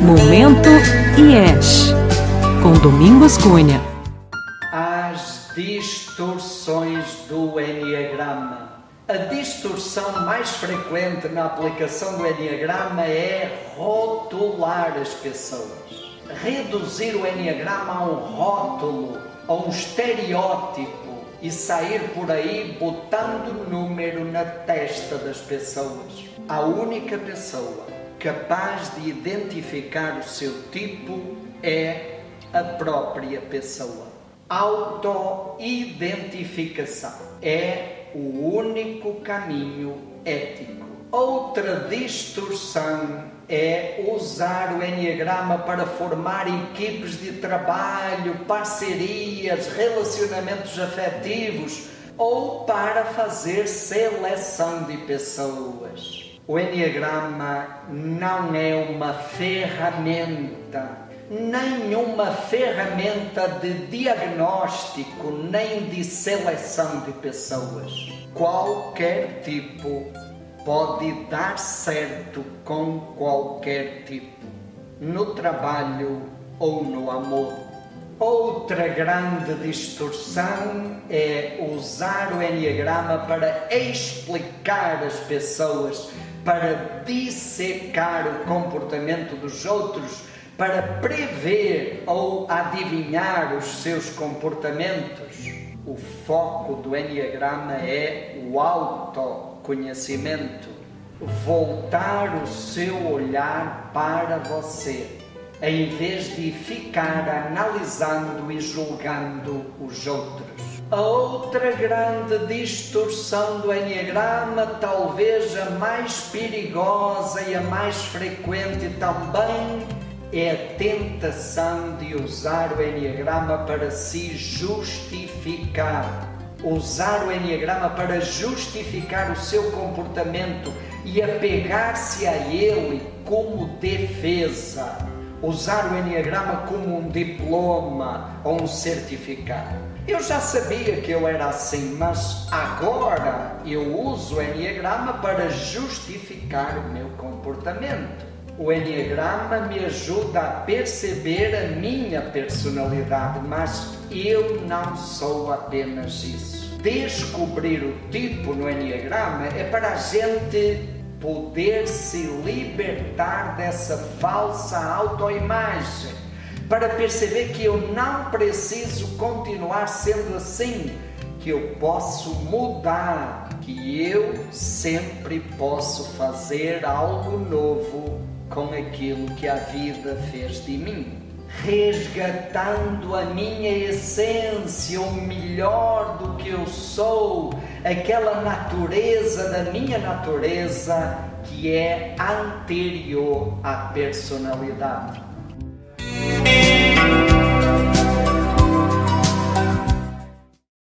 Momento IES, com Domingos Cunha. As distorções do Enneagrama. A distorção mais frequente na aplicação do Enneagrama é rotular as pessoas. Reduzir o Enneagrama a um rótulo, a um estereótipo e sair por aí botando número na testa das pessoas. A única pessoa capaz de identificar o seu tipo é a própria pessoa. Autoidentificação é o único caminho ético. Outra distorção é usar o Enneagrama para formar equipes de trabalho, parcerias, relacionamentos afetivos ou para fazer seleção de pessoas. O Enneagrama não é uma ferramenta, nenhuma ferramenta de diagnóstico nem de seleção de pessoas. Qualquer tipo pode dar certo com qualquer tipo, no trabalho ou no amor. Outra grande distorção é usar o Enneagrama para explicar as pessoas para dissecar o comportamento dos outros, para prever ou adivinhar os seus comportamentos. O foco do Enneagrama é o autoconhecimento, voltar o seu olhar para você, em vez de ficar analisando e julgando os outros. A outra grande distorção do Enneagrama, talvez a mais perigosa e a mais frequente também, é a tentação de usar o Enneagrama para se justificar. Usar o Enneagrama para justificar o seu comportamento e apegar-se a ele como defesa. Usar o Enneagrama como um diploma ou um certificado. Eu já sabia que eu era assim, mas agora eu uso o Enneagrama para justificar o meu comportamento. O Enneagrama me ajuda a perceber a minha personalidade, mas eu não sou apenas isso. Descobrir o tipo no Enneagrama é para a gente poder se libertar dessa falsa autoimagem para perceber que eu não preciso continuar sendo assim, que eu posso mudar, que eu sempre posso fazer algo novo com aquilo que a vida fez de mim. Resgatando a minha essência, o melhor do que eu sou, aquela natureza da minha natureza que é anterior à personalidade.